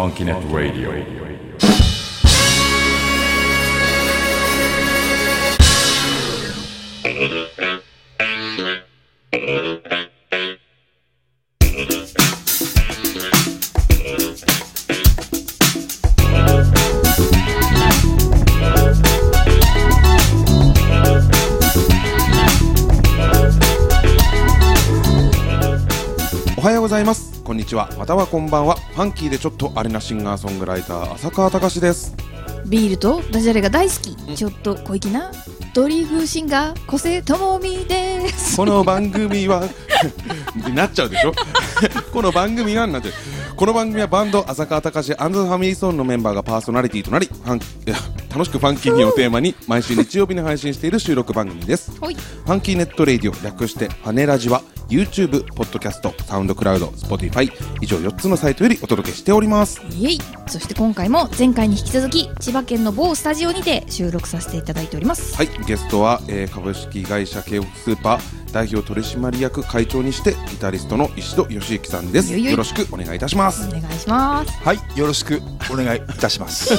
Funkinet Radio. おはようございますちは。またはこんばんは。ファンキーでちょっとアレなシンガーソングライター浅川隆です。ビールとダジャレが大好き、ちょっと小粋なドリフシンガー小瀬智美です。この番組はなっちゃうでしょ？この番組はなっちゃうこの番組はバンド浅川隆ファミリーソウルのメンバーがパーソナリティとなりファン楽しくファンキーにをテーマに毎週日曜日に配信している収録番組です。ファンキーネットレイディオ略してファネラジは YouTube、ポッドキャスト、サウンドクラウド、Spotify 以上4つのサイトよりお届けしております。イエイ。そして今回も前回に引き続き千葉県の某スタジオにて収録させていただいております。はい、ゲストは、えー株式会社京北スーパー代表取締役会長にしてギタリストの石戸義行さんです。よろしくお願いいたします。お願いします。はい、よろしくお願いいたします。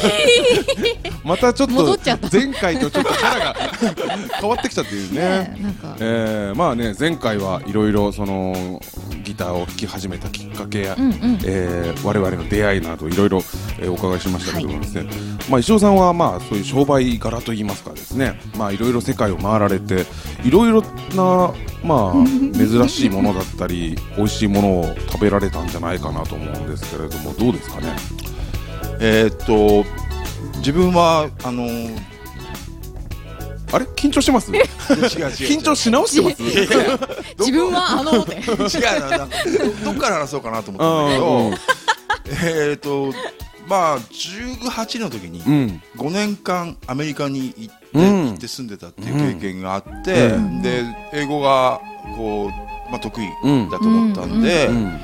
またちょっと前回とちょっとキャラが 変わってきたっていうねねえーまあね前回はいろいろそのギターを弾き始めたきっかけや、うんうん。えー我々の出会いなどいろいろえーお伺いしましたけどもですね、まあ石尾さんはまあそういう商売柄といいますかですね。まあいろいろ世界を回られていろいろなまあ 珍しいものだったり美味しいものを食べられたんじゃないかなと思うんですけれどもどうですかね？えーっと、自分は、あのー、あれ？緊張してます？違う違う緊張し直してます？自分はあの違うどどっから話そうかなと思うんったんだけど、えーっと、まあ、18の時にうん。5年間アメリカに行って、うん。行って住んでたっていう経験があって、うん。で、英語が、こう、まあ、得意うんだと思ったんで、うん。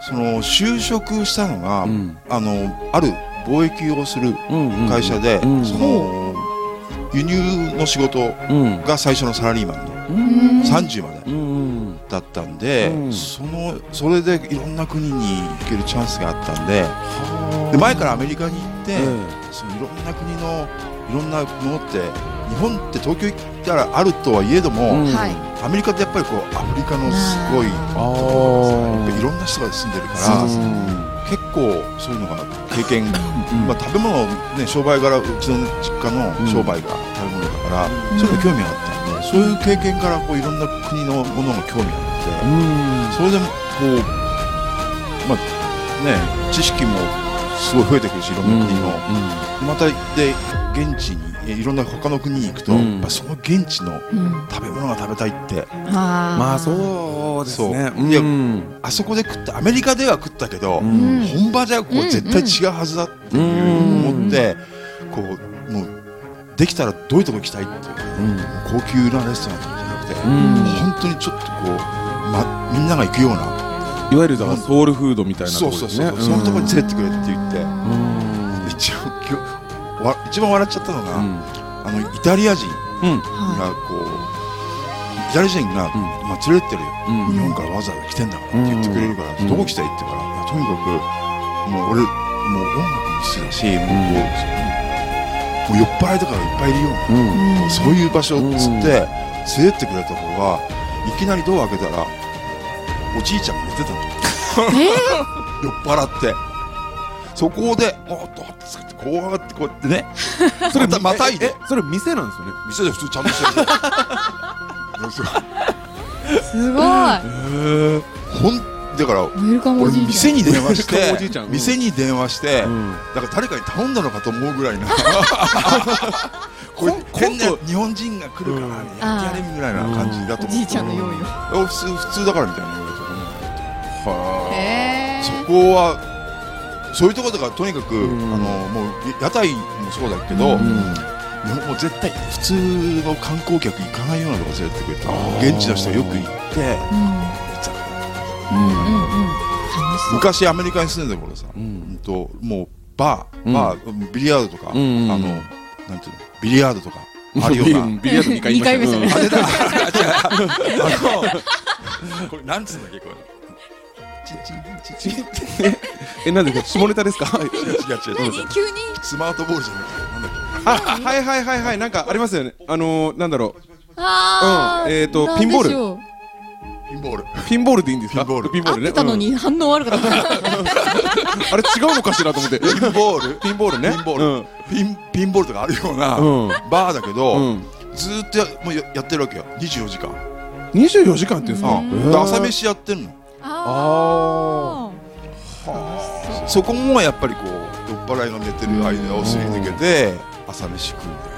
その就職したのが、うん。あのある貿易をするうん会社で、うんその輸入の仕事うんが最初のサラリーマンのうん30までうんだったんで、うんそのそれでいろんな国に行けるチャンスがあったんでで前からアメリカに行って、えそのいろんな国のいろんなものって日本って東京行ったらあるとはいえども、アメリカってやっぱりこうアフリカのすごいあいろんな人が住んでるから結構そういうのが経験まあ、食べ物、ね、商売柄うちの実家の商売が食べ物だから、うん。そういうの興味があったそういう経験からこういろんな国のものが興味があって、それでもこうまあね知識もすごい増えてくるしいろんな国の、またで現地にえいろんな他の国に行くと、うん。やっぱその現地のうん。食べ物が食べたいって。あまあそうですね。いやん。あそこで食ったアメリカでは食ったけど、本場じゃこう絶対違うはずだっていううん思って、こうもうできたらどういうとこ行きたいっていう。うん。高級なレストランとかじゃなくて、うん。本当にちょっとこう、ま、みんなが行くような。いわゆるだからソウルフードみたいなところそうそうそう、そのところに連れてってくれって言って、うん。一応今日わ一番笑っちゃったのが、うん。あのイタリア人うん。がこう、イタリア人が、うん。まあ、連れてってるよ、うん。日本からわざわざ来てんだからって言ってくれるから、うん。どこ来たいって言うから、とにかくもう俺もう音楽も好きだし、もうもう酔っ払いとかがいっぱいいるような、うん。そういう場所っつって、連れてってくれた方がいきなりドア開けたらおじいちゃんが寝てたの。酔っ払って。そこで「おっと」っつってこうやってこうやってね。それまたいで。えそれ店なんですよね？店で普通ちゃんとしてる。すごい。ほんだから俺店に電話して店に電話して、うん。だから誰かに頼んだのかと思うぐらいな。これこ変な今度日本人が来るから、うん。やってやれみたいな感じだと思ってんおじいちゃんの用意を。あ普通普通だからみたいな言われてはへそこはそういうところとかとにかく、うん。あのもう屋台もそうだけど、うん。うんもう絶対普通の観光客行かないようなとこ連れてってくれたあー。現地の人がよく行って昔アメリカに住んでた頃さ、ううんん、ともうバー、うん。バービリヤードとか、うんあのなんていうのビリヤードとか あるような。ビリヤード2回言いましたねあれだあ違うあのこれなんつうんだっけこれ。チンチンえなんで下ネタですか？は い違う違う違う何急にスマートボールじゃなくてなんだっあはいはいはいはい。なんかありますよね。あのー、なんだろう。あーうん。えーとピンボールピンボール。ピンボールでいいんですか？ピンボール。ピンボールね。合ってたのに反応悪かった。う んあれ違うのかしらと思って。ピンボール。ピンボールね。ピンボール。ピンピンボールとかあるようなうん。バーだけうどん。ずーっとやもうややってるわけよ。24時間。24時間っていうんですかうん。で朝飯やってるの。あそこもやっぱりこう酔っ払いが寝てる間をすり抜けて朝飯食うみたいな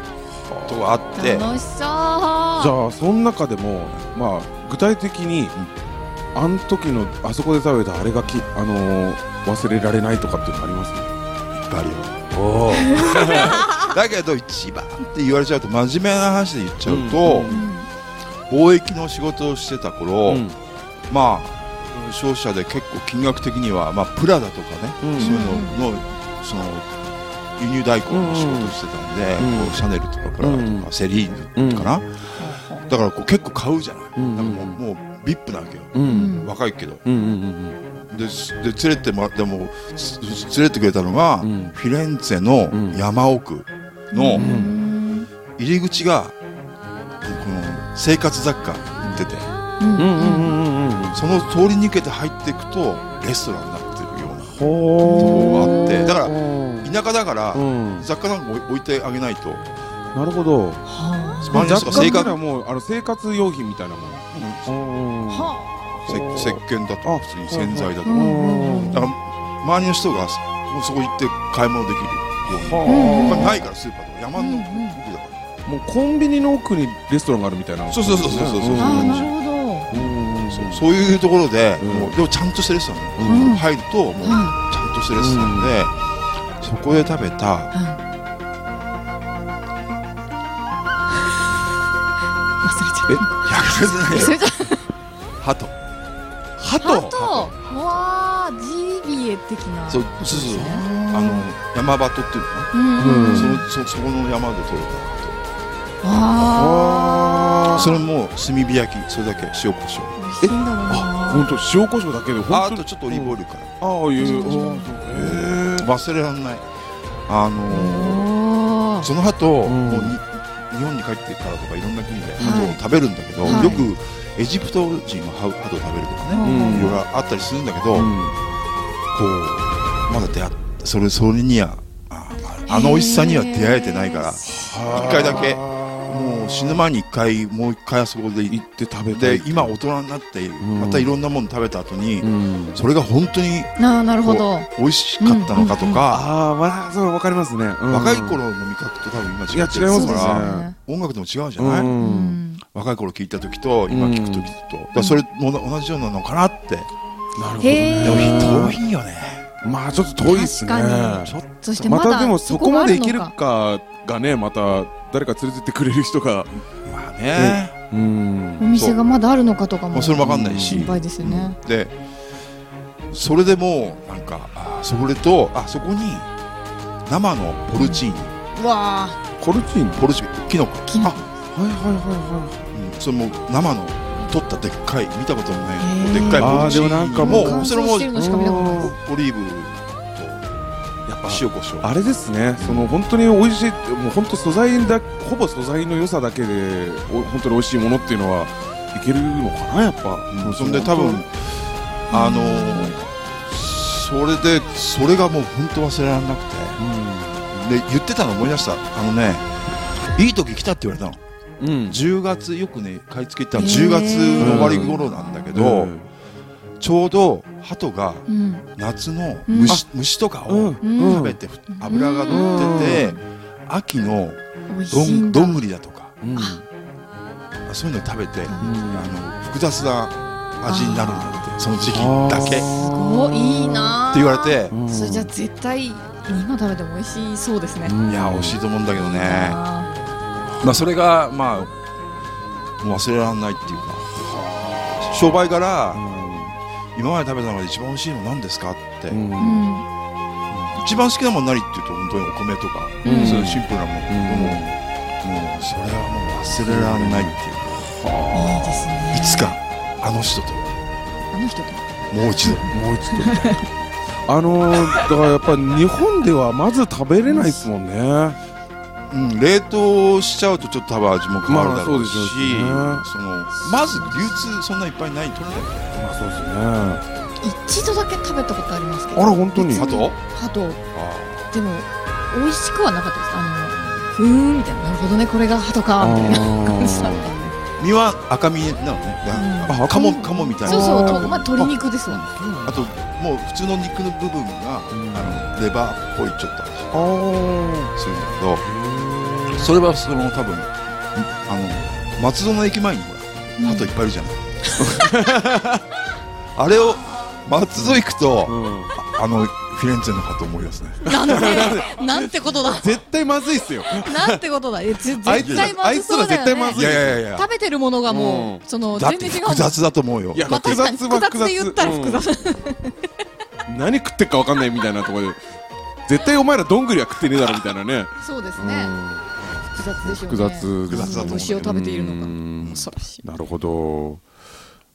ことがあって。ー楽しそう。じゃあその中でもまあ具体的に、あん時のあそこで食べたあれがきあのー忘れられないとかっていうのあります？ねいっぱいあるよ。おお だけど一番って言われちゃうと真面目な話で言っちゃうと、うん。貿易の仕事をしてた頃、うん。まあ消費者で結構金額的には、まあ、プラダとかね、うん。そういうののその輸入代行の仕事をしてたんで、うん。こうシャネルとかプラダとか、うん。セリーヌかな、だからこう結構買うじゃない、うん。なんかもうもうビップなわけよ、うん。うん若いけど。うんうんですで連れてもらってもつ連れてくれたのが、うん。フィレンツェのうん。山奥のううん。ん入り口が、この生活雑貨売ってて。うんうんうんうんうん。うんその通り抜けて入っていくとレストランになとこがあって。だからうん。田舎だから、うん。雑貨なんか置いてあげないと。なるほど。は周りの人が生活。もうあの生活用品みたいなものうん。あはせ石鹸だとかあ普通に洗剤だとうか、んだから周りの人がもうそこ行って買い物できるように、うんまあないからスーパーとか山の奥だから、もうコンビニの奥にレストランがあるみたいな。そうそうそうそうそうそう。なるほど。うんそうそういうところで、うん。もうでもちゃんとしたレストラン、うん入るともうちはゃんとしたレストランで、そこで食べた忘れちゃっいやそれじゃないハト。ハたあとわあジビエ的な。そうそうそうねあの山鳩っていうのかな、そのそそこの山で採れたあハトそれも炭火焼きそれだけ塩コショウ。あ美味しいんだろうな本当塩コショウだけであとちょっとオリーブオイルから、ああいう忘れられない。あのーその鳩、ん。もうに日本に帰ってからとかいろんな国ではい。鳩を食べるんだけど、はい。よくエジプト人は鳩を食べるとかね、うん。いろいろあったりするんだけど、うん。こうまだ出会っそれそれにはあああの美味しさには出会えてないから一回だけもう死ぬ前に一回もう一回あそこで行って食べて今大人になってん。またいろんなもの食べた後に、うん。それが本当になあなるほど。美味しかったのかとか、ああまあそうわかりますね。うん。若い頃の味覚と多分今違っていや違いますね。からね音楽でも違うじゃうない、うん。ん若い頃聞いた時と今聞く時と、それも同じようなのかなって、なるほどへでもー。遠いよねまあちょっと遠いですね。ちょっとそしてまだまたでもそこまでいけるかがねまた誰か連れてってくれる人が。まあね、うん。お店がまだあるのかとかもそれも分かんないし。心配ですよね。でそれでもうなんかあそれとあそこに生のポルチーニ、うわあコルチーニ？ポルチーニ。キノコ、キノコ。はいはいはい。うん、それも生の取ったでっかい見たこともないでっかいポルチーニあーでもなんかもそれもオリーブやっぱと塩コショウ。あれですね、その本当に美味しい、もう本当素材だ、ほぼ素材の良さだけで、お本当に美味しいものっていうのはいけるのかな、やっぱ。うんそんで多分あのーそれでそれがもう本当忘れられなくて。で言ってたの思い出した。あのねいい時来たって言われたのうん、うん、10月よくね買い付けたのへー。10月の終わり頃なんだけど、うん。ちょうど鳩がうん。夏の虫,、虫とかをうん、食べてふ脂が乗ってて、秋のどんどんぐりだとか。うん、そういうの食べて、うん。あの複雑な味になるんだってその時期だけ。ってすごいいいなあ言われて、うん。それじゃあ絶対今食べても美味しそうですね。うん。いや美味しいと思うんだけどね。あまあそれがまあもう忘れられないっていうか。商売柄今まで食べた中で一番美味しいの何ですかって、一番好きなもの何って言うと本当にお米とか、うん。そういうシンプルなもの、うん。もうもうそれはもう忘れられないっていう。か、いいですね。いつかあの人と。あの人と。もう一度。もう一度。あのー、だからやっぱ日本ではまず食べれないですもんねうん、冷凍しちゃうとちょっと多分味も変わるだろうし、まあそね。そのまず流通そんないっぱいないと思うんだよねまあそうですね一度だけ食べたことありますけあどら本当に？別あと？ハトでも美味しくはなかったです。あのふーんみたいな。なるほどねこれがハトかみたいな感じだった身は赤身なのね、うん。あカモカモみたいな。そうそうあとまあ鶏肉ですわあともう普通の肉の部分が、あのレバーっぽいちょっと味。あー。するんだけどそれはその多分あの松戸の駅前にほら鳩いっぱいいるじゃない、あれを松戸行くと、うん。あのフィレンツェの鳩思い出すね。なんで？なんてことだ？絶対まずいっすよ。なんてことだ？絶対まずそうだよあいつら絶対まずねいやいやいや食べてるものがもううその全然違う複雑だと思うよ。いやまあ確かに複雑で言ったら複雑。うん。何食ってっか分かんないみたいなところで絶対お前らどんぐりは食ってねえだろみたいなね。そうですね。うん複雑でしょう複ね。雑複雑だと虫を食べているのがうん。恐ろしい。なるほど。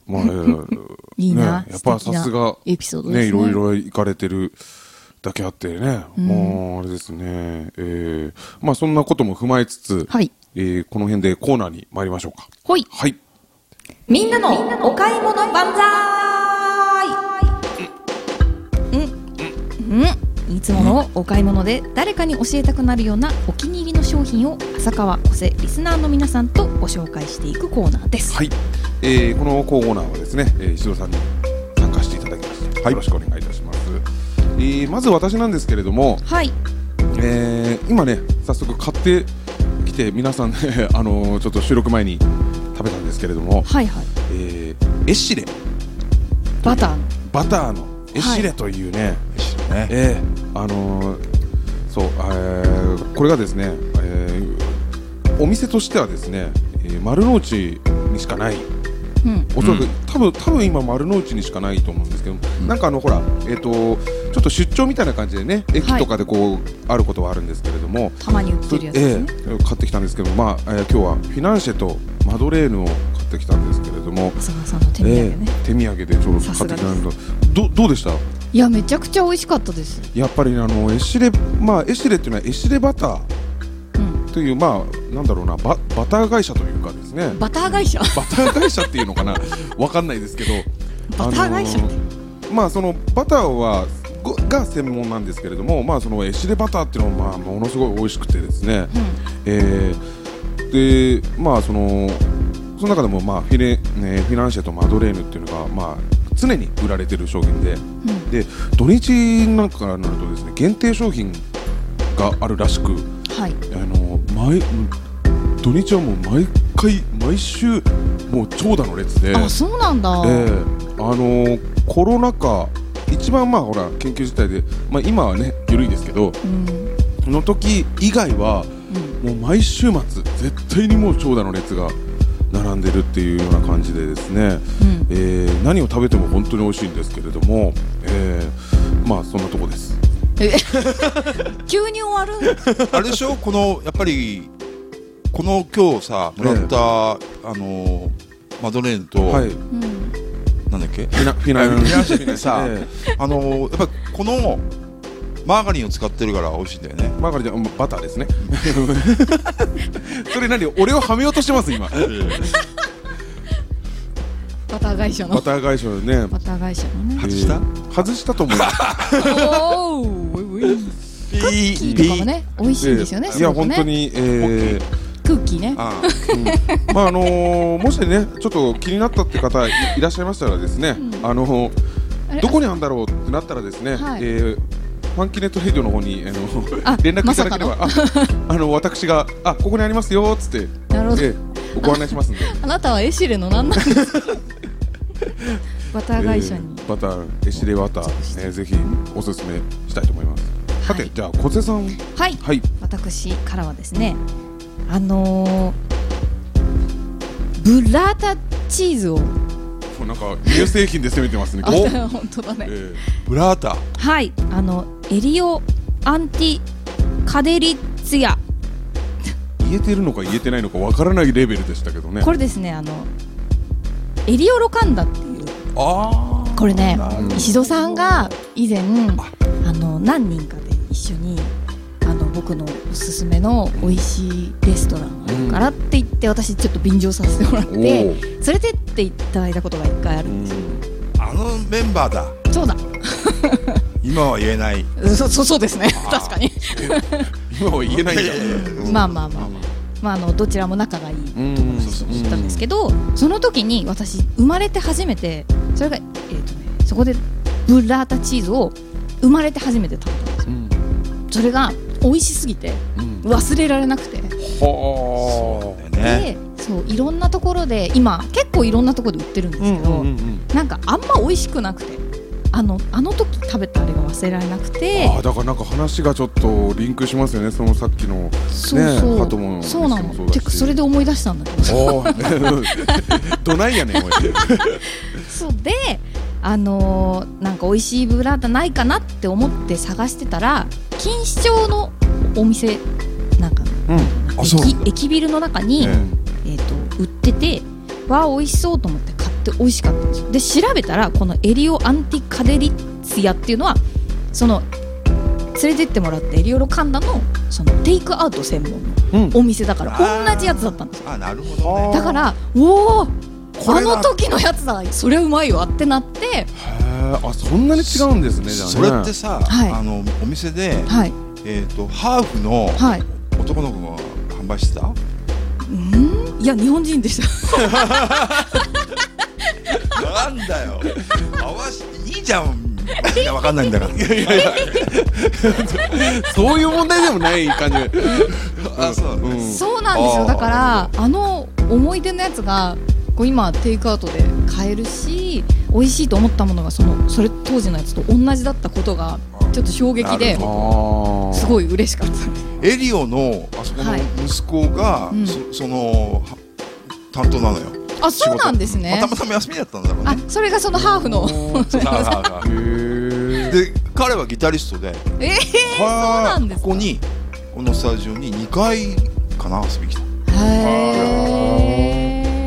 まあ、え ーいいなね、やっぱさすがエピソードね。ねいろいろ行かれてるだけあってね、うん。もうあれですね、えー、まあそんなことも踏まえつつ、はい。えーこの辺でコーナーに参りましょうか。ほい。はい。みんなのお買い物万歳。うん。うんいつものお買い物で誰かに教えたくなるようなお気に入りの商品を浅川小瀬リスナーの皆さんとご紹介していくコーナーです。はい、えーこのコーナーはですね、えー、石戸さんに参加していただきまして、よろしくお願いいたします、えーまず私なんですけれども、はい。えー今ね早速買ってきて皆さんね あのーちょっと収録前に食べたんですけれども、はいはい。えーエッシレ。バターバターの。エッシレというね、ね。えーあのーそう、えーこれがですね、えーお店としてはですね、えー丸の内にしかない。うん。おそらく、うん。多分多分今丸の内にしかないと思うんですけど、なんかあのほらえっ、とちょっと出張みたいな感じでね駅とかでこう、あることはあるんですけれども、たまに売ってるやつですね、ええ買ってきたんですけどまあ、えー今日はフィナンシェとマドレーヌを買ってきたんですけれども。浅川さんの手土産ね、ええ手土産でちょうど買ってきたんだ。どどうでした？いやめちゃくちゃ美味しかったです。やっぱりねあのエシレまあエシレっていうのはエシレバター。うん。というまあなんだろうなババター会社というかですね。バター会社？バター会社っていうのかな？わかんないですけど。バター会社？あのーまあそのバターはごが専門なんですけれどもまあそのエシレバターっていうのはまあものすごい美味しくてですね、えーでまあそのその中でもまあフィレ、ね、フィナンシェとマドレーヌっていうのがまあ常に売られてる商品でうん。うんで土日なんかからなるとですね限定商品があるらしくはい。あの毎土日はもう毎回毎週もう長蛇の列で。あそうなんだ、ええあのーコロナ禍一番まあほら研究自体で、まあ、今はね緩いですけどうん。の時以外はうん。もう毎週末絶対にもう長蛇の列が並んでるっていうような感じでですね、うん。えー何を食べても本当に美味しいんですけれども、えーまあそんなとこです。え 急に終わる？あれでしょ？このやっぱりこの今日さもらった、あのマドレーヌと、はい。うん。なんだっけ？フィナフィナフィナンシェってさえ。あのやっぱこのマーガリンを使ってるから美味しいんだよね。えマーガリンじゃうんバターですね。それ何？俺をはめようとしてます今。バター会社の。バター会社でね。バター会社のね。外した？えー外したと思いますおおピクッキーとかもね美味しいんですよねええ。いや本当に、えクッキーね。あーまああのーもしねちょっと気になったって方いいらっしゃいましたらですね、うん。あのーどこにあるんだろうってなったらですね、はい。えーファンキネットレディオの方にあのあ 連絡いただければ、まああの私があここにありますよっつって、なるほど。えーご案内しますんで。あなたはエシレの何なんですか？バター会社に。えーバターエシレバター、えーぜひおすすめしたいと思います。さて、はい。じゃあ小瀬さん。はい。はい。私からはですねあのーブラータチーズをなんか乳製品で攻めてますね。本当だね。えブラータ。はい。あのエリオアンティカデリッツィアー言えてるのか言えてないのかわからないレベルでしたけどね。これですねあのエリオロカンダっていう。あこれね石戸さんが以前あの何人かで一緒に僕のおすすめの美味しいレストランがあるからって言って私ちょっと便乗させてもらっおてー。連れてっていただいたことが一回あるんですよ。あのメンバーだ。そうだ。今は言えない。そそそうですね。確かに。今は言えないんだいやいやいやまあまあまあ。まああのどちらも仲がいいうんそうそうだったんですけどその時に私生まれて初めてそれがえっ、とねそこでブッラータチーズを生まれて初めて食べたんですよ。うん。それが美味しすぎてうん。忘れられなくて。はだよね。でそういろんなところで今結構いろんなところで売ってるんですけど、うんうんうんなんかあんま美味しくなくて。あのあの時食べたあれが忘れられなくて。ああだからなんか話がちょっとリンクしますよねそのさっきのそうそう、ねハトモンそうなにし。てかそれで思い出したんだけど。どないやねんそうであのーなんか美味しいブラータないかなって思って探してたら錦糸町のお店なんかうん。あそう。駅駅ビルの中に、ええー、と売っててわあ美味しそうと思って買って美味しかったんですよ。で調べたらこのエリオアンティカデリッツィアっていうのはその連れてってもらってエリオロカンダのそのテイクアウト専門うん。のお店だから同じやつだったんですよ。あなるほどね。だからおおあの時のやつだ。それはうまいわってなってあそんなに違うんですねそれってさ、はい。あのお店で、はい。えー、とハーフのはい。男の子が販売してた？うん？いや日本人でした。なんだよ。合わしいいじゃん。いやわかんないんだから。そういう問題でもない感じ。あそう。うん。そうなんですよ。だからあの思い出のやつがこう今テイクアウトで買えるし美味しいと思ったものがそのそれ当時のやつと同じだったことがちょっと衝撃ですごい嬉しかった。ですエリオのあそこのはい。息子が、うん。そそのは担当なのよ、あそうなんですね。まあたまたま休みだったんだろうあねそれがそのハーフの。で彼はギタリストでえー、そうなんですか。ここにこのスタジオに2回かな遊びに来た。へ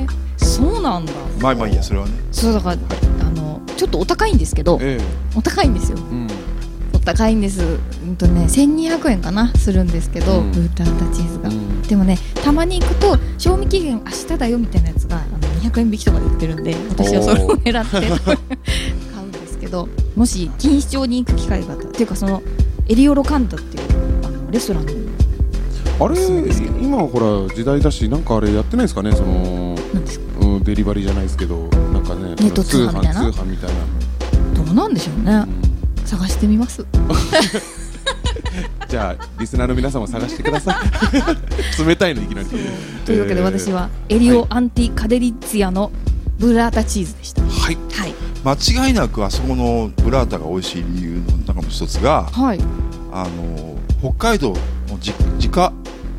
えそうなんだ。まあまあいいやそれはね。そうだからあのちょっとお高いんですけどえお高いんですよ。えうん。お高いんです。うんとね1200円かなするんですけど、うん。ブータータチーズが、うん。でもねたまに行くと賞味期限明日だよみたいなやつがあの200円引きとかで売ってるんで私はそれを狙って 買うんですけどもし錦糸町に行く機会があったらっていうかそのエリオロカンタっていうあのレストランのあれ今はほら時代だしなんかあれやってないですかねそのなんですかうんデリバリーじゃないですけどなんかねネット通販みたいな？通販みたいな。どうなんでしょうね。うん。探してみます。じゃあリスナーの皆さんも探してください。冷たいのいきなり。というわけで私はエリオアンティカデリッツィアのブラータチーズでした。はい。はい。間違いなくあそこのブラータが美味しい理由の中の一つがはい。あの北海道の自自家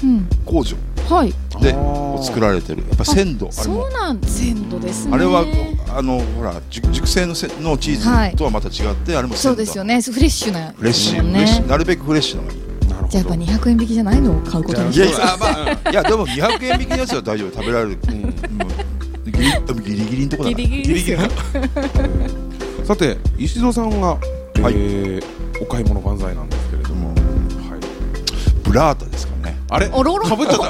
うん。工場。はいで作られてる。やっぱ鮮度あれそもうなん鮮度ですね。あれはあのほら熟熟成のせのチはいーズとはまた違って、あれも鮮度。そうですよね。フレッシュなフレッシュ、もんね。フレッシュ。なるべくフレッシュなのがじゃあやっぱ200円引きじゃないのを買うことにしていやいやあまあいやでも200円引きのやつは大丈夫。食べられる、うんギリギリギリのとこだから。ギリギリですよ。さて石戸さんが、はい。えーお買い物万歳なんですけれども、はい、ブラータですか？ねあれ？かぶっちゃった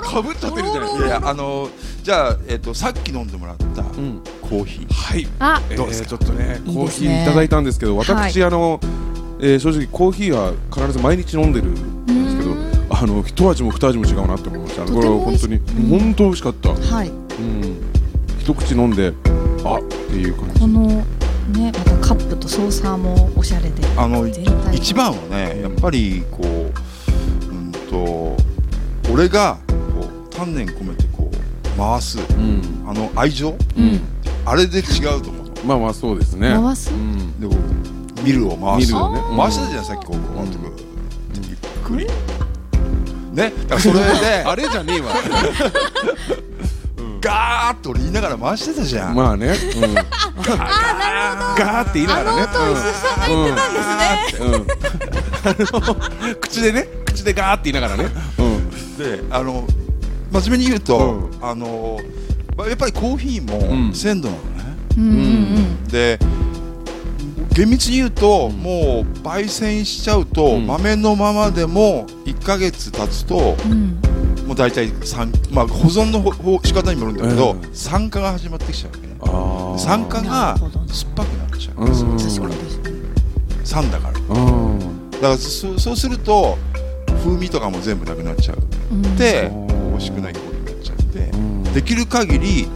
かぶっちゃってるじゃないいやいやあのじゃあ、えっとさっき飲んでもらったコーヒー、はいあえーどうですかちょっとねコーヒーいただいたんですけど私、あの、えー正直コーヒーは必ず毎日飲んでるんですけどあの一味も二味も違うなって思いましたこれとても美味しいは本当に本当美味しかった、はいうん、一口飲んであっていう感じこのねまたカップとソーサーもおしゃれであの一番はねやっぱりこうと俺がこう丹念込めてこう回すうん。あの愛情？うん。あれで違うと思う。のまあまあそうですね。回す？うん。でこうミルを回す。ミルをね。回したじゃんさっきこうこうってゆっくり？ね？だからそれで あれじゃねえわ。ガーッと俺言いながら回してたじゃん、まあね、うん、ガーって言いながらね。あの音を石田さん。が言ってたんですね、うん、あの口でね口でガーって言いながらね、うん、であの真面目に言うと、うあのまあやっぱりコーヒーうん。も鮮度なのね、うん。うん。で厳密に言うと、もう焙煎しちゃうと、うん。豆のままでも1ヶ月経つとうん。もう大体酸、まあ、保存のほほ仕方にもよるんだけど、ええ酸化が始まってきちゃうわけね。酸化なが酸っぱくなっちゃう、酸だから。うん。だからそそうすると風味とかも全部なくなっちゃう。うん。でう。ん美味しくないことになっちゃう。ん。で、きる限り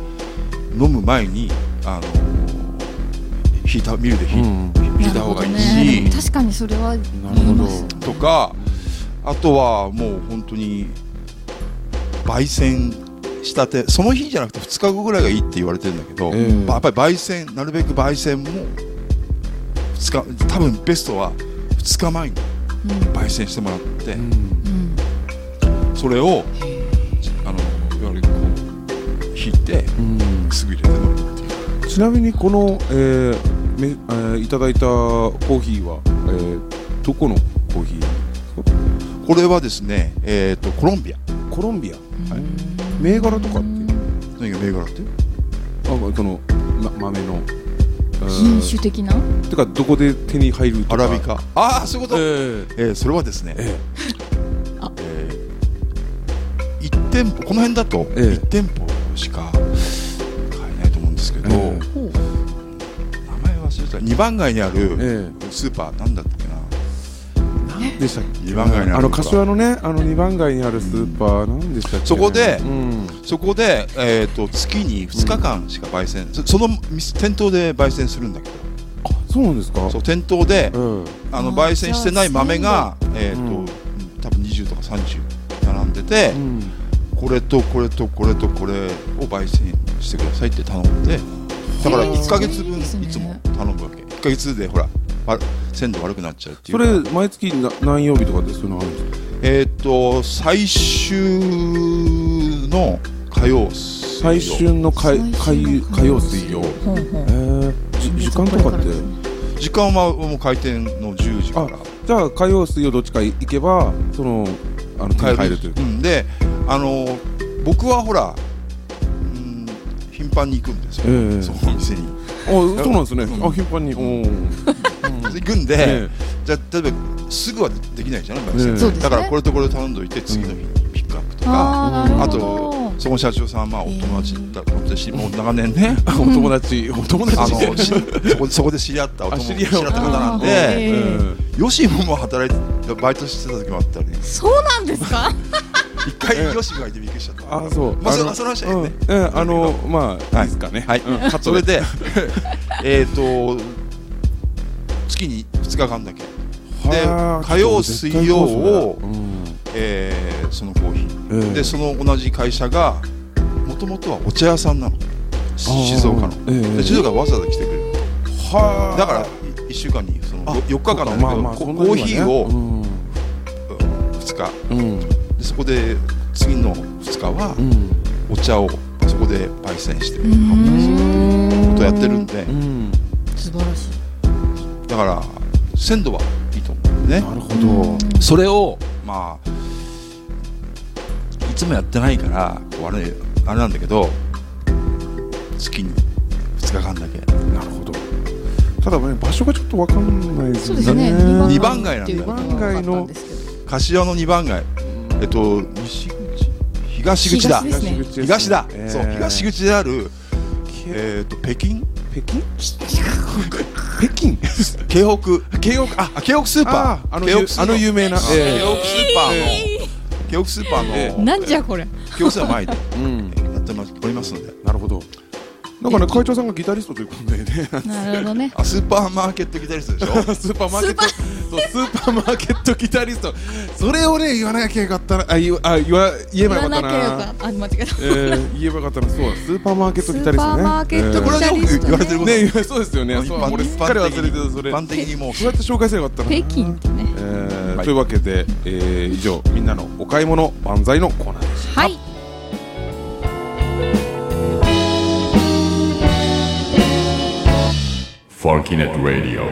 飲む前にあの引いたミルで引い,、ういた方がいいなし、ね。確かにそれはなるほどとかあとはもう本当に焙煎したてその日じゃなくて2日後ぐらいがいいって言われてるんだけど、ええ。やっぱり焙煎なるべく焙煎も2日多分ベストは2日前に。うん焙煎してもらって、それをあのいわゆるこう引いてうん。すぐ入れて飲むっていう。ちなみにこの、えーめえーいただいたコーヒーは、えーどこのコーヒー？これはですねえっ、とコロンビア。コロンビア、はい。うん銘柄とかって？何が銘柄って？あその、ま、豆の。えー品種的な？てかどこで手に入るとか。アラビカ。ああそういうこと、ええ。ーーそれはですね、ええ。ー一店舗この辺だとええ。1店舗しか買えないと思うんですけど、ええ。ほう。名前忘れた。2番街にあるえスーパーなんだったでしたっけ？二番街にあるあの柏のねあの2番街にあるスーパーなんでしたっけ？そこでうん。そこで、えー、と月に2日間しか焙煎、そその店店頭で焙煎するんだけど。あそうなんですか？そう店頭でうん。あの焙煎してない豆が、えーとうん。多分20とか30並んでて、うん。これとこれとこれとこれを焙煎してくださいって頼んでだからへー。1か月分いつもね頼むわけ。1か月でほらわ鮮度悪くなっちゃうっていう。そかれ毎月な何曜日とかでそういうのあるんですか？えっ、と最終の火曜水曜。最春の火火火曜水曜。ほうほう。え時間とかって？時間はもう開店の10時から。じゃあ火曜水曜どっちか行けばそのあの手に入るという。うん、であの僕はほら、うん、頻繁に行くんですよ、ええ。そのお店に。あそうなんですね。うんあ頻繁に。おー行くんで、えじゃあ例えばすぐはできないじゃない、うですね。だからこれとこれ頼んどいて次の日にピックアップとか、あとその社長さんはまあお友達だ私もう長年ね。あ お友達お友あ達。のしそこそこで知り合ったお友あ知り合った方なんでえうん吉野も働いてバイトしてた時もあったり。そうなんですか？一回ええ吉野がいてびっくりしちゃった。あそう。まあその話ね。うん。えあのまあはいですかね。はい。それで えっと月に2日間だけ。ではあ火曜水曜をうんえーそのコーヒー。ええ。でその同じ会社がもともとはお茶屋さんなの。静岡の。ええで静岡わざわざ来てくれる。はあ。だから1週間にそのあ4日間なんだけまあまあどコーヒーをうん。2日。うん。でそこで次の2日はうん。お茶をそこで焙煎してうーん。ことやってるんで。うん。素晴らしいだから鮮度はいいと思うね。なるほど。それをまあいつもやってないからこうあれあれなんだけど月に2日間だけ。なるほど。ただね場所がちょっとわかんないですよね。そうですね。二番街なんだよっていうことは分かったんですけど柏の2番街。えっと西口？東口だ。東ね。口東だ、えー。そう東口であるえっと北京？北京？北京？京北京。北？ああ京北スーパー。ああの京北スーあの有名な。京北スーパー。の京北スーパーの、えなんじゃこれ。京北スーパー前で。うん。やってますおりますので。なるほどなんかね会長さんがギタリストということでね。なるほどね。あスーパーマーケットギタリストでしょ？スーパーマーケット。そうスーパーマーケットギタリスト。それをね言わなきゃよかったなあ言わあ言わ言えばよかった言わなきゃよなかった。あ間違えた。えー、言えばよかったな。そうスーパーマーケットギタリストね。スーパーマーケットえこれはよく言われてること、ねそうですよね。そう一般俺すっかり忘れてたそれ。一般的にもうそうやって紹介すればよかったな。北京ってね。はいえーというわけで、えー以上みんなのお買い物万歳のコーナーでした。はい Funkinet Radio.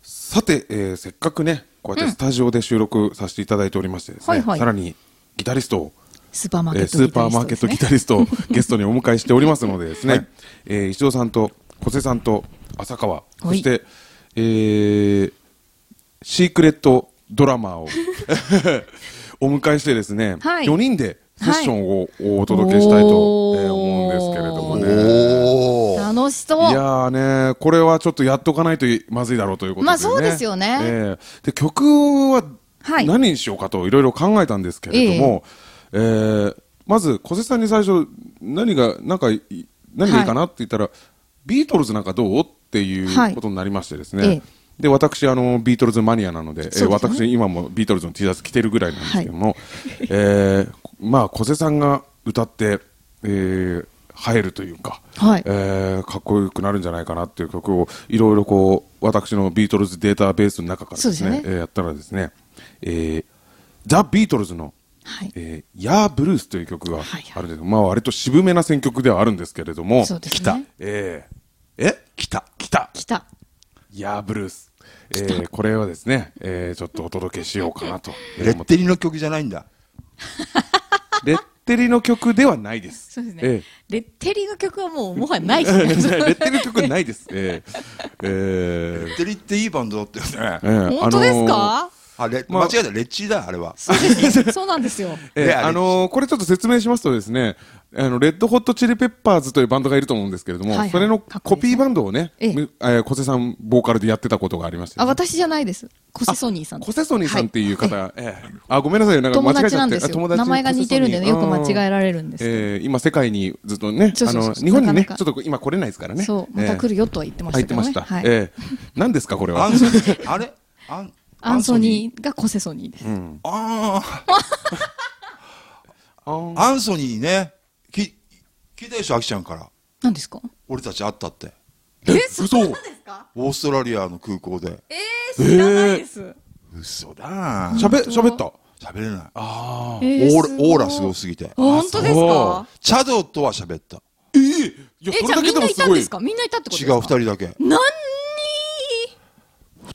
さて、えーせっかくねこうやってスタジオで収録させていただいておりましてですね、はいはい。さらにギタリストをスーパーマーケットえースーパーマーケットギタリストをゲストにお迎えしておりますのでですね、はい。えー石尾さんと小瀬さんと浅川、い。そして、えーシークレットドラマーを。お迎えしてですね、はい。4人でセッションをお届けしたいと、えー思うんですけれどもね。楽しそう。いやーね、これはちょっとやっとかないとまずいだろうということで、ね。まあそうですよね。えー。で、曲ははい。何にしようかといろいろ考えたんですけれども、えーまず小瀬さんに最初何が、なんかい、何がいいかなって言ったら、ビートルズなんかどう？っていうはいことになりましてですね。ええで、私、あの、ビートルズマニアなので、ですね。私、今もビートルズの T シャツ着てるぐらいなんですけども、えーまあ、小瀬さんが歌って、えー映えるというか、はい。えーかっこよくなるんじゃないかなっていう曲をいろいろこう私のビートルズデータベースの中からですねね。えーやったらですね、えーザ・ビートルズの、はい。えーヤー・ブルースという曲がはいはい。あるんです。けど、まあ割と渋めな選曲ではあるんですけれども、ね。来た。えーえ？来た。来た。来たヤー・ブルース。えーこれをですね、えーちょっとお届けしようかなと。レッテリの曲じゃないんだ。レッテリの曲ではないです。そうですね、えレッテリの曲はもうもはやないでーすね レッテリの曲ないです。えーえーレッテリっていいバンドだったよね。えー本当ですあのーか、あ、レまあ間違えた。レッチリだ、あれは。そうなんですよ。えーであれ。あのーこれちょっと説明しますとですね、あの、レッドホットチリペッパーズというバンドがいると思うんですけれども、はいはい。それのコピーバンドをね、ええ。ー小瀬さん、ボーカルでやってたことがありまして、あ私じゃないです。コセソニーさん。コセソニーさんっていう方、はええ。あ、ごめんなさい、なんか間友違えちゃって。達なんですよ。あ友達名前が似てるんでねよく間違ええられるんですけど、えー今世界にずっとね、あの、日本にね、なかなか。ちょっと今来れないですからね。そうまた来るよとは言ってましたけどね、入ってました。はい。ええ。何ですか、これは？あれ？アンアンソニーがコセソニーです、うん。ああアンソニー ね。き、聞いたでしょ、あきちゃんから。何ですか？俺たち会ったって。え嘘そうですか？オーストラリアの空港で。えー、知らないです、嘘だしゃべ、しゃべった？喋れない。ああ。えーオーラ、すごいオーラすごすぎて。本当ですか？チャドとは喋った。ええいや、えじゃあみんないたんですか？みんないたってこと違う、ですか？二人だけ。何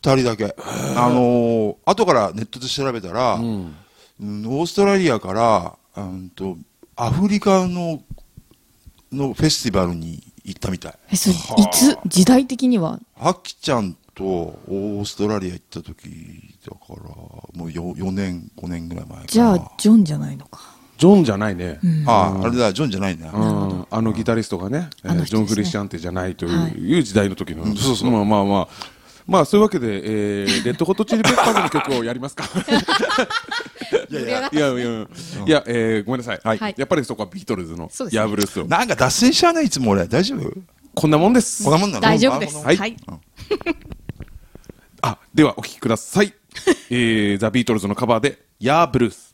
二人だけ。あのー、後からネットで調べたら、うん。うんオーストラリアから、うんと、アフリカの、のフェスティバルに行ったみたい。えそれいつ？時代的には？あきちゃんとオーストラリア行った時だから、もう 4, 4年、5年ぐらい前かな。じゃあジョンじゃないのかジョンじゃないね。ああ、あれだ、ジョンじゃないんだ。うん、あのギタリストがね、ジョン・フリッシャンテじゃないという,、はい時代の時の、うんそうそうまあまあまあ、まあそういうわけで、えー、レッドホットチリペッパーズの曲をやりますか。いやいや、いやいや、いや、えー、ごめんなさい,、はいやっぱりそこはビートルズのヤーブルースを。なんか脱線しちゃうね、い？つも俺。大丈夫？こんなもんですこん。なもんなの？大丈夫ですあはいはいあ、ではお聴きください。えー、ザ・ビートルズのカバーで、ヤーブルース。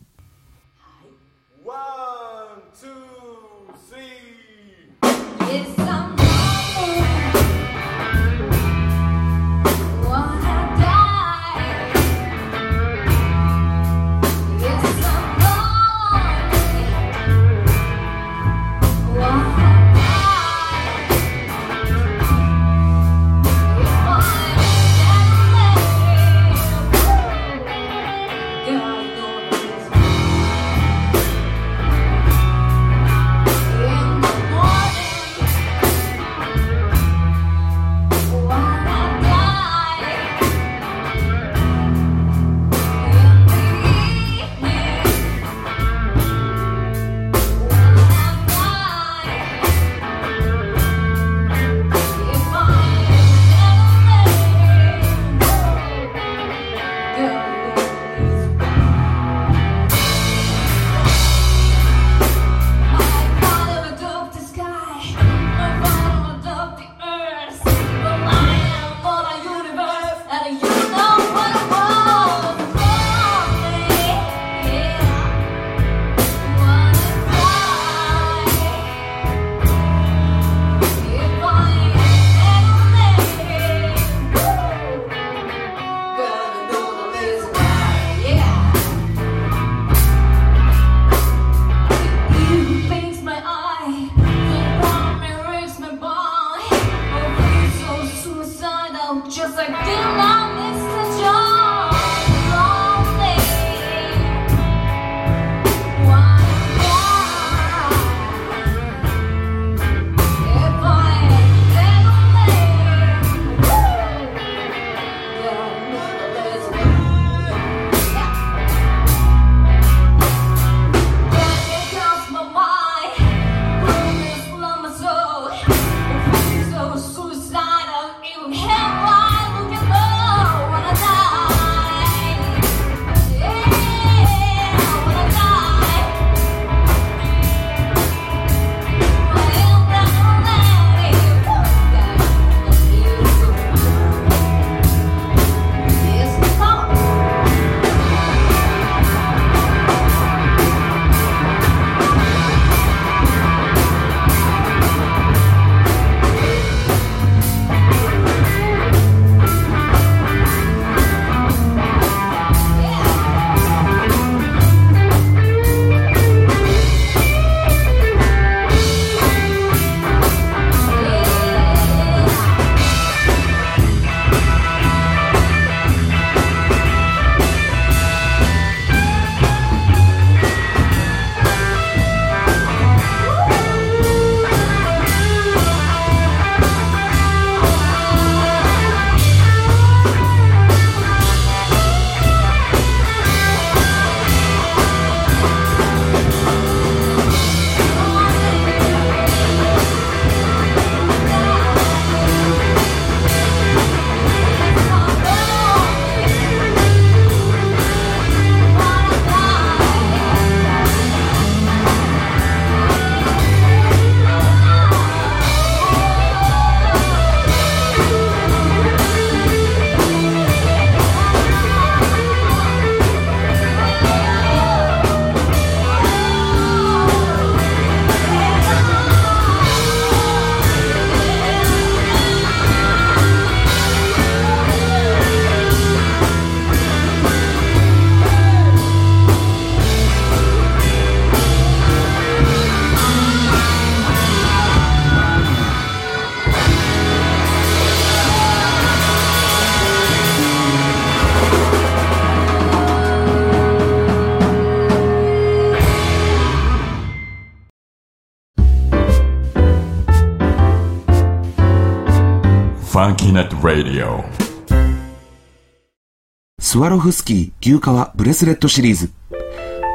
スワロフスキー牛革ブレスレットシリーズ。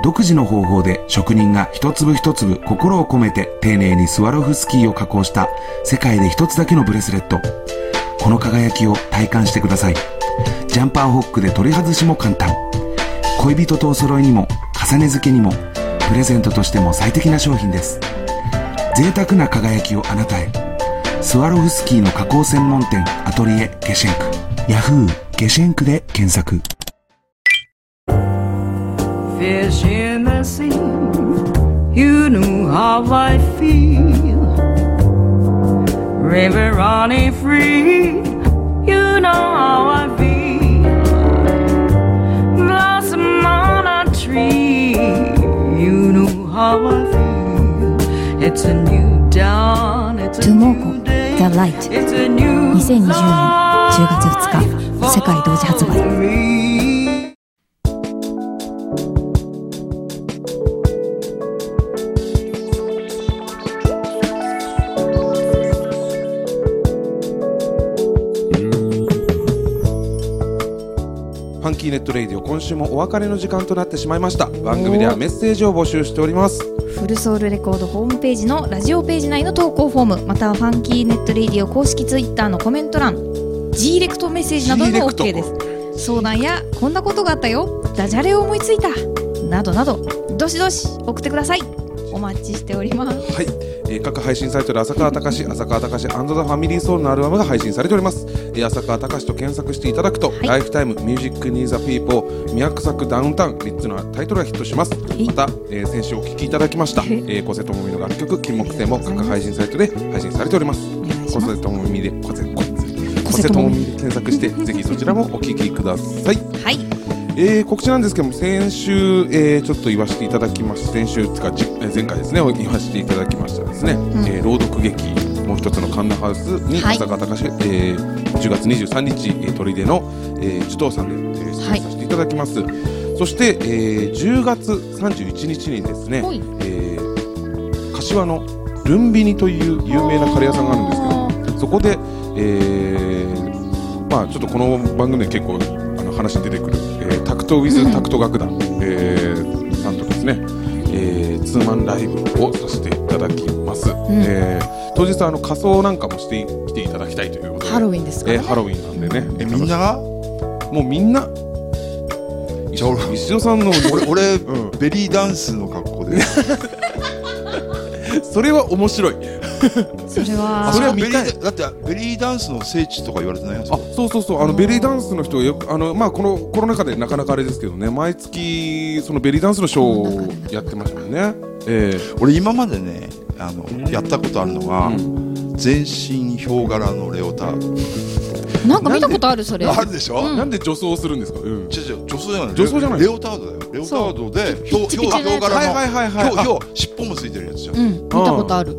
独自の方法で職人が一粒一粒心を込めて丁寧にスワロフスキーを加工した世界で一つだけのブレスレット。この輝きを体感してください。ジャンパーホックで取り外しも簡単。恋人とお揃いにも重ね付けにもプレゼントとしても最適な商品です。贅沢な輝きをあなたへ。スワロフスキーの加工専門店アトリエゲシェンク。ヤフーゲシェンクで検索。fish in the sea. You knew how I feel. River running free. You know how I feel. Blossom on a tree. You know how I feel. It's a new dawn. It's a Tomoko, new day. The Light It's a new 2020年10月2日世界同時発売 キーネットレイディオ今週もお別れの時間となってしまいました。番組ではメッセージを募集しております。フルソウルレコードホームページのラジオページ内の投稿フォームまたはファンキーネットレイディオ公式ツイッターのコメント欄 G レクトメッセージなどでも OK です。相談やこんなことがあったよ。ダジャレを思いついた。などなど。どしどし送ってください。お待ちしております。はい、えー各配信サイトで浅川隆浅川隆ザ・ファミリーソウルのアルバムが配信されております、えー浅川隆と検索していただくと、い。 Lifetime Music Need the People Music Downtown 3つのタイトルがヒットします。い。また、えー先週お聴きいただきました、ええー、小瀬智美の楽曲金木犀も各配信サイトで配信されております。小瀬智美で小瀬小瀬智美。で検索してぜひそちらもお聴きください。はい。えー告知なんですけども先週、えーちょっと言わせていただきました先週つか前回ですね言わせていただきましたですね、えー朗読劇もう一つのカンナハウスにはい。浅川隆、えー10月23日、えー、砦の、えー、樹東さんで、えー出演させていただきます、そして、えー10月31日にですね、はい。えー柏のルンビニという有名なカレー屋さんがあるんですけどそこで、えーまあちょっとこの番組で結構あの話に出てくる、えータクトウィズタクト楽団、えーさんとですね、えーツーマンライブをさせていただきます、えー当日あの仮装なんかもしてきていただきたいということで。ハロウィンですからね。えーハロウィンなんでね。えみんなが？もうみんな？じゃあ俺石尾さんの。俺俺、うん。ベリーダンスの格好で。それは面白い。それは。それはベリ見たい。ーだってベリーダンスの聖地とか言われてないやつあそうそうそう。あのベリーダンスの人がよくあのまあこのコロナ禍でなかなかあれですけどね。毎月そのベリーダンスのショーをやってましたよね。ええ。俺今までねあのやったことあるのは、全身ヒョウ柄のレオタ。ードなんか見たことあるそれ。あるでしょ、なんで女装するんですか？うん。違う違う女装じゃない。女装じゃない。レオタードだよ。レオタードでヒョウ柄のはいはいはいはい。ヒョウヒョウ尻尾もついてるやつじゃん、うん。見たことある。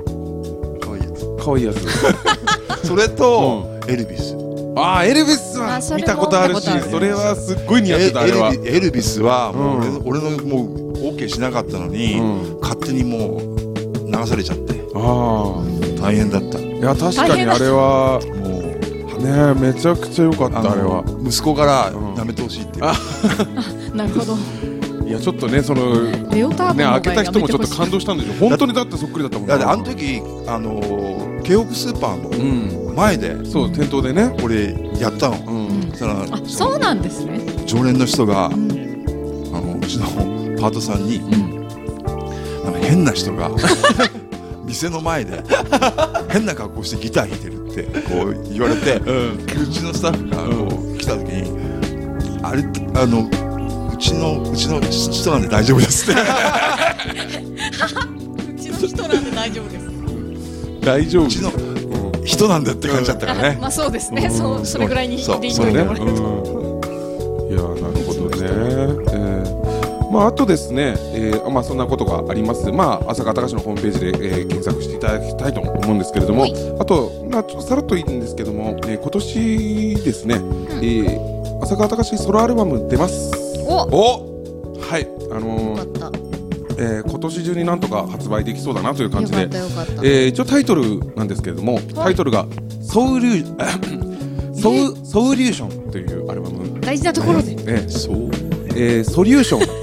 可愛いやつ。可愛いやつ。それと、エルビス。ああエルビスは見たことあるしそれはすっごい似合ってたあエれは。エルビエルビスはもう俺,、うん。俺のもう OK しなかったのに、うん。勝手にもう流されちゃって。あ大変だった。あいや確かにあれはもうねめちゃくちゃ良かったあのれは。息子からうん。舐めてほしいって、あ なるほど。いやちょっとねそのねレオタードの開けた人もちょっと感動したんでしょ。本当にだってそっくりだったもん。だってあの時あのー京北スーパーうん。の前でそう店頭でね。俺やったの、うん。そしたらあそうなんですね。常連の人が、ん。あのうちのパートさんに、なんか変な人が 店の前で変な格好してギター弾いてるってこう言われて、うちのスタッフがこう来た時に「あれあのうちのうちの人なんで大丈夫です」って。うちの人なんで大丈夫です。大丈夫。うちの人なんだって感じだったからね。まあそうですね。そうそれぐらいにそうでいいそうね、と。思いますうん、いやなるほどね、えーまああとですね、えーまあそんなことがあります。まあ浅川隆のホームページで、えー検索していただきたいと思うんですけれども、はい。あとまあちょっとさらっといいんですけども、えー今年ですね、えー浅川隆ソロアルバム出ます。お。お、はい、あのーえー今年中になんとか発売できそうだなという感じで。えー一応タイトルなんですけれども、タイトルがソウルソウソウリューションというアルバム。大事なところで。えそう。えーソリューションあ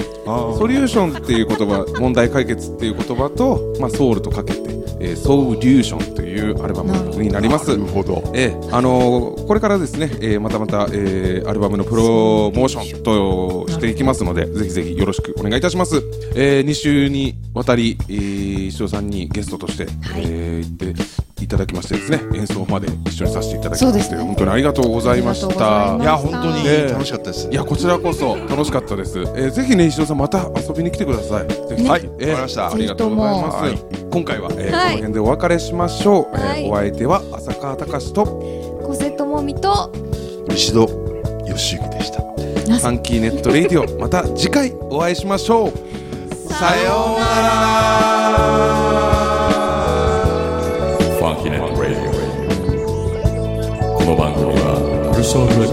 ソリューションっていう言葉問題解決っていう言葉と、まあ、ソウルとかけて、えーソウリューションというアルバムになります。なるほど。えーあのーこれからですね、えーまたまた、えーアルバムのプロモーションとしていきますのでぜひぜひよろしくお願いいたします、え2週にわたり、えー石尾さんにゲストとして、えー行っていただきましてですね演奏まで一緒にさせていただきまして、ね。本当にありがとうございました。いや本当にね楽しかったです。いやこちらこそ楽しかったです、えーぜひね石尾さんまた遊びに来てください。ぜひ、はいえーわかりました。ありがとうございます、ぜひ今回は、えーはい。この辺でお別れしましょう、はい。えーお相手は浅川隆と小瀬智美と石戸義行でした。ファンキーネットレイディオ。また次回お会いしましょう。さようならフ